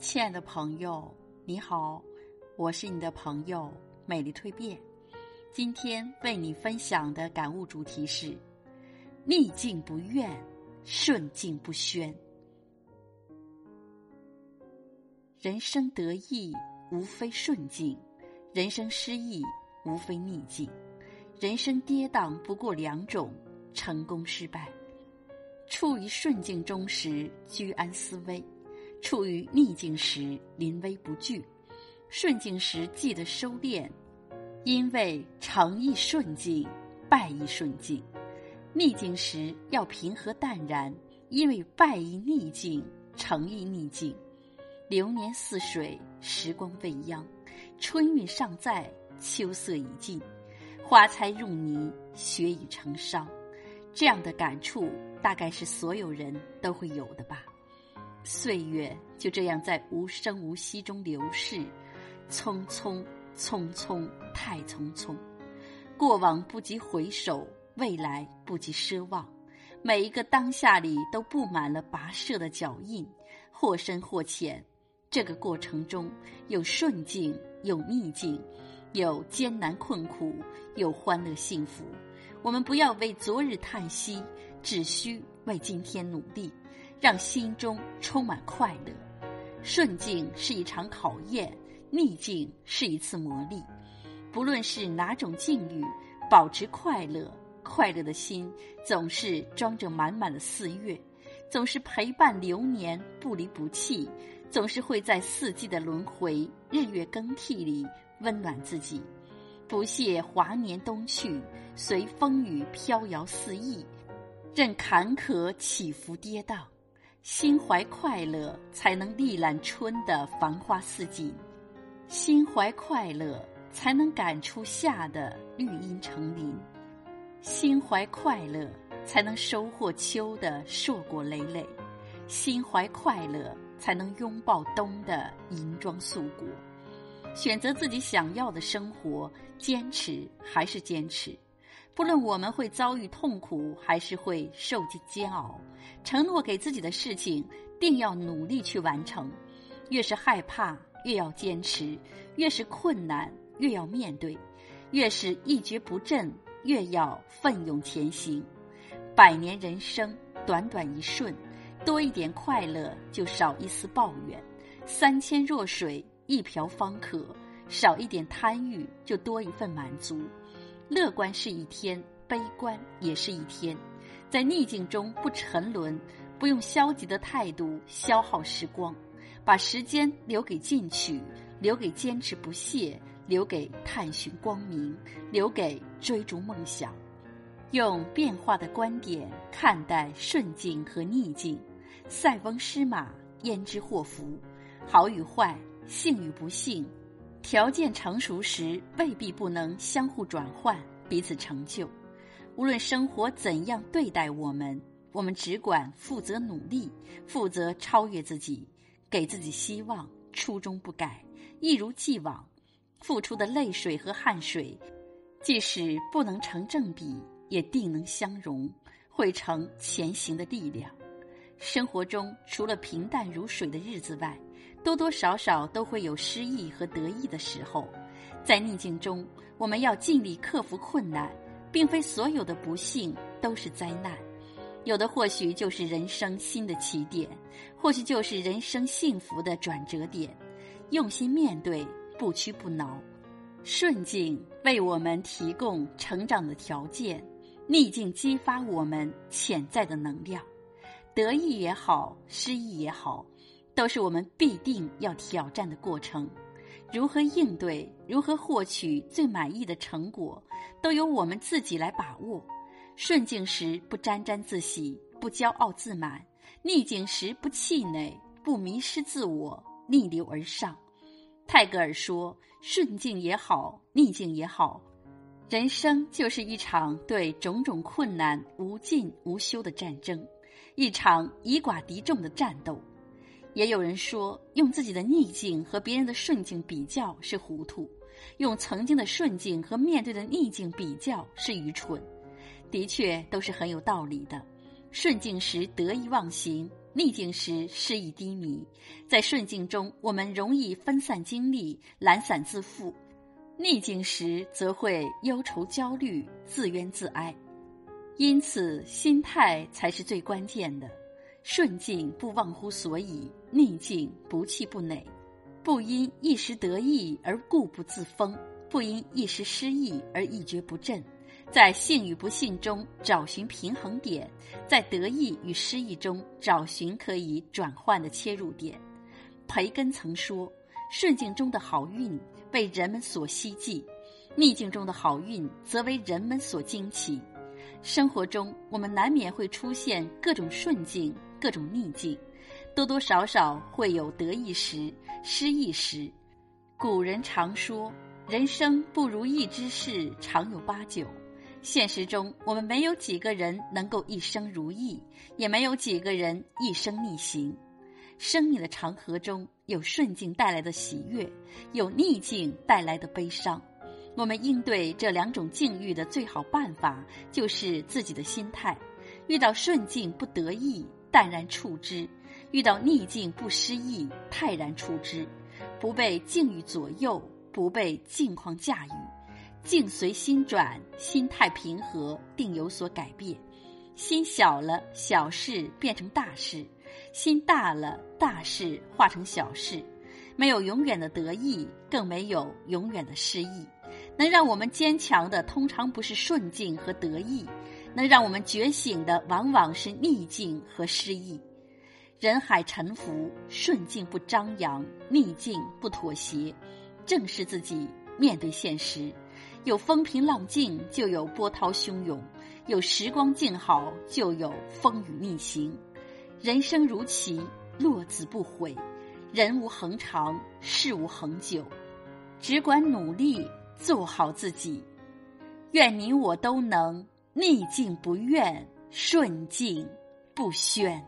亲爱的朋友，你好，我是你的朋友美丽蜕变。今天为你分享的感悟主题是：逆境不怨，顺境不宣。人生得意无非顺境，人生失意无非逆境，人生跌宕不过两种：成功失败。处于顺境中时，居安思危。处于逆境时，临危不惧；顺境时，记得收敛。因为成亦顺境，败亦顺境；逆境时要平和淡然，因为败亦逆境，成亦逆境。流年似水，时光未央，春运尚在，秋色已尽，花才入泥，雪已成殇。这样的感触，大概是所有人都会有的吧。岁月就这样在无声无息中流逝，匆匆匆匆太匆匆，过往不及回首，未来不及奢望。每一个当下里都布满了跋涉的脚印，或深或浅。这个过程中有顺境，有逆境，有艰难困苦，有欢乐幸福。我们不要为昨日叹息，只需为今天努力。让心中充满快乐，顺境是一场考验，逆境是一次磨砺。不论是哪种境遇，保持快乐，快乐的心总是装着满满的四月，总是陪伴流年不离不弃，总是会在四季的轮回、日月更替里温暖自己。不屑华年冬去，随风雨飘摇四溢，任坎坷起伏跌宕。心怀快乐，才能历览春的繁花似锦；心怀快乐，才能感出夏的绿荫成林；心怀快乐，才能收获秋的硕果累累；心怀快乐，才能拥抱冬的银装素裹。选择自己想要的生活，坚持还是坚持。不论我们会遭遇痛苦，还是会受尽煎熬，承诺给自己的事情，定要努力去完成。越是害怕，越要坚持；越是困难，越要面对；越是一蹶不振，越要奋勇前行。百年人生，短短一瞬，多一点快乐，就少一丝抱怨；三千弱水，一瓢方可，少一点贪欲，就多一份满足。乐观是一天，悲观也是一天，在逆境中不沉沦，不用消极的态度消耗时光，把时间留给进取，留给坚持不懈，留给探寻光明，留给追逐梦想，用变化的观点看待顺境和逆境，塞翁失马焉知祸福，好与坏，幸与不幸。条件成熟时，未必不能相互转换，彼此成就。无论生活怎样对待我们，我们只管负责努力，负责超越自己，给自己希望，初衷不改，一如既往。付出的泪水和汗水，即使不能成正比，也定能相融，汇成前行的力量。生活中，除了平淡如水的日子外，多多少少都会有失意和得意的时候，在逆境中，我们要尽力克服困难。并非所有的不幸都是灾难，有的或许就是人生新的起点，或许就是人生幸福的转折点。用心面对，不屈不挠，顺境为我们提供成长的条件，逆境激发我们潜在的能量。得意也好，失意也好。都是我们必定要挑战的过程，如何应对，如何获取最满意的成果，都由我们自己来把握。顺境时不沾沾自喜，不骄傲自满；逆境时不气馁，不迷失自我，逆流而上。泰戈尔说：“顺境也好，逆境也好，人生就是一场对种种困难无尽无休的战争，一场以寡敌众的战斗。”也有人说，用自己的逆境和别人的顺境比较是糊涂，用曾经的顺境和面对的逆境比较是愚蠢。的确，都是很有道理的。顺境时得意忘形，逆境时失意低迷；在顺境中，我们容易分散精力、懒散自负；逆境时则会忧愁焦虑、自怨自哀。因此，心态才是最关键的。顺境不忘乎所以，逆境不气不馁，不因一时得意而固不自封，不因一时失意而一蹶不振。在幸与不幸中找寻平衡点，在得意与失意中找寻可以转换的切入点。培根曾说：“顺境中的好运被人们所希冀，逆境中的好运则为人们所惊奇。”生活中，我们难免会出现各种顺境、各种逆境，多多少少会有得意时、失意时。古人常说：“人生不如意之事常有八九。”现实中，我们没有几个人能够一生如意，也没有几个人一生逆行。生命的长河中有顺境带来的喜悦，有逆境带来的悲伤。我们应对这两种境遇的最好办法，就是自己的心态。遇到顺境不得意，淡然处之；遇到逆境不失意，泰然处之。不被境遇左右，不被境况驾驭，境随心转，心态平和，定有所改变。心小了，小事变成大事；心大了，大事化成小事。没有永远的得意，更没有永远的失意。能让我们坚强的，通常不是顺境和得意；能让我们觉醒的，往往是逆境和失意。人海沉浮，顺境不张扬，逆境不妥协，正视自己，面对现实。有风平浪静，就有波涛汹涌；有时光静好，就有风雨逆行。人生如棋，落子不悔。人无恒长，事无恒久，只管努力。做好自己，愿你我都能逆境不怨，顺境不宣。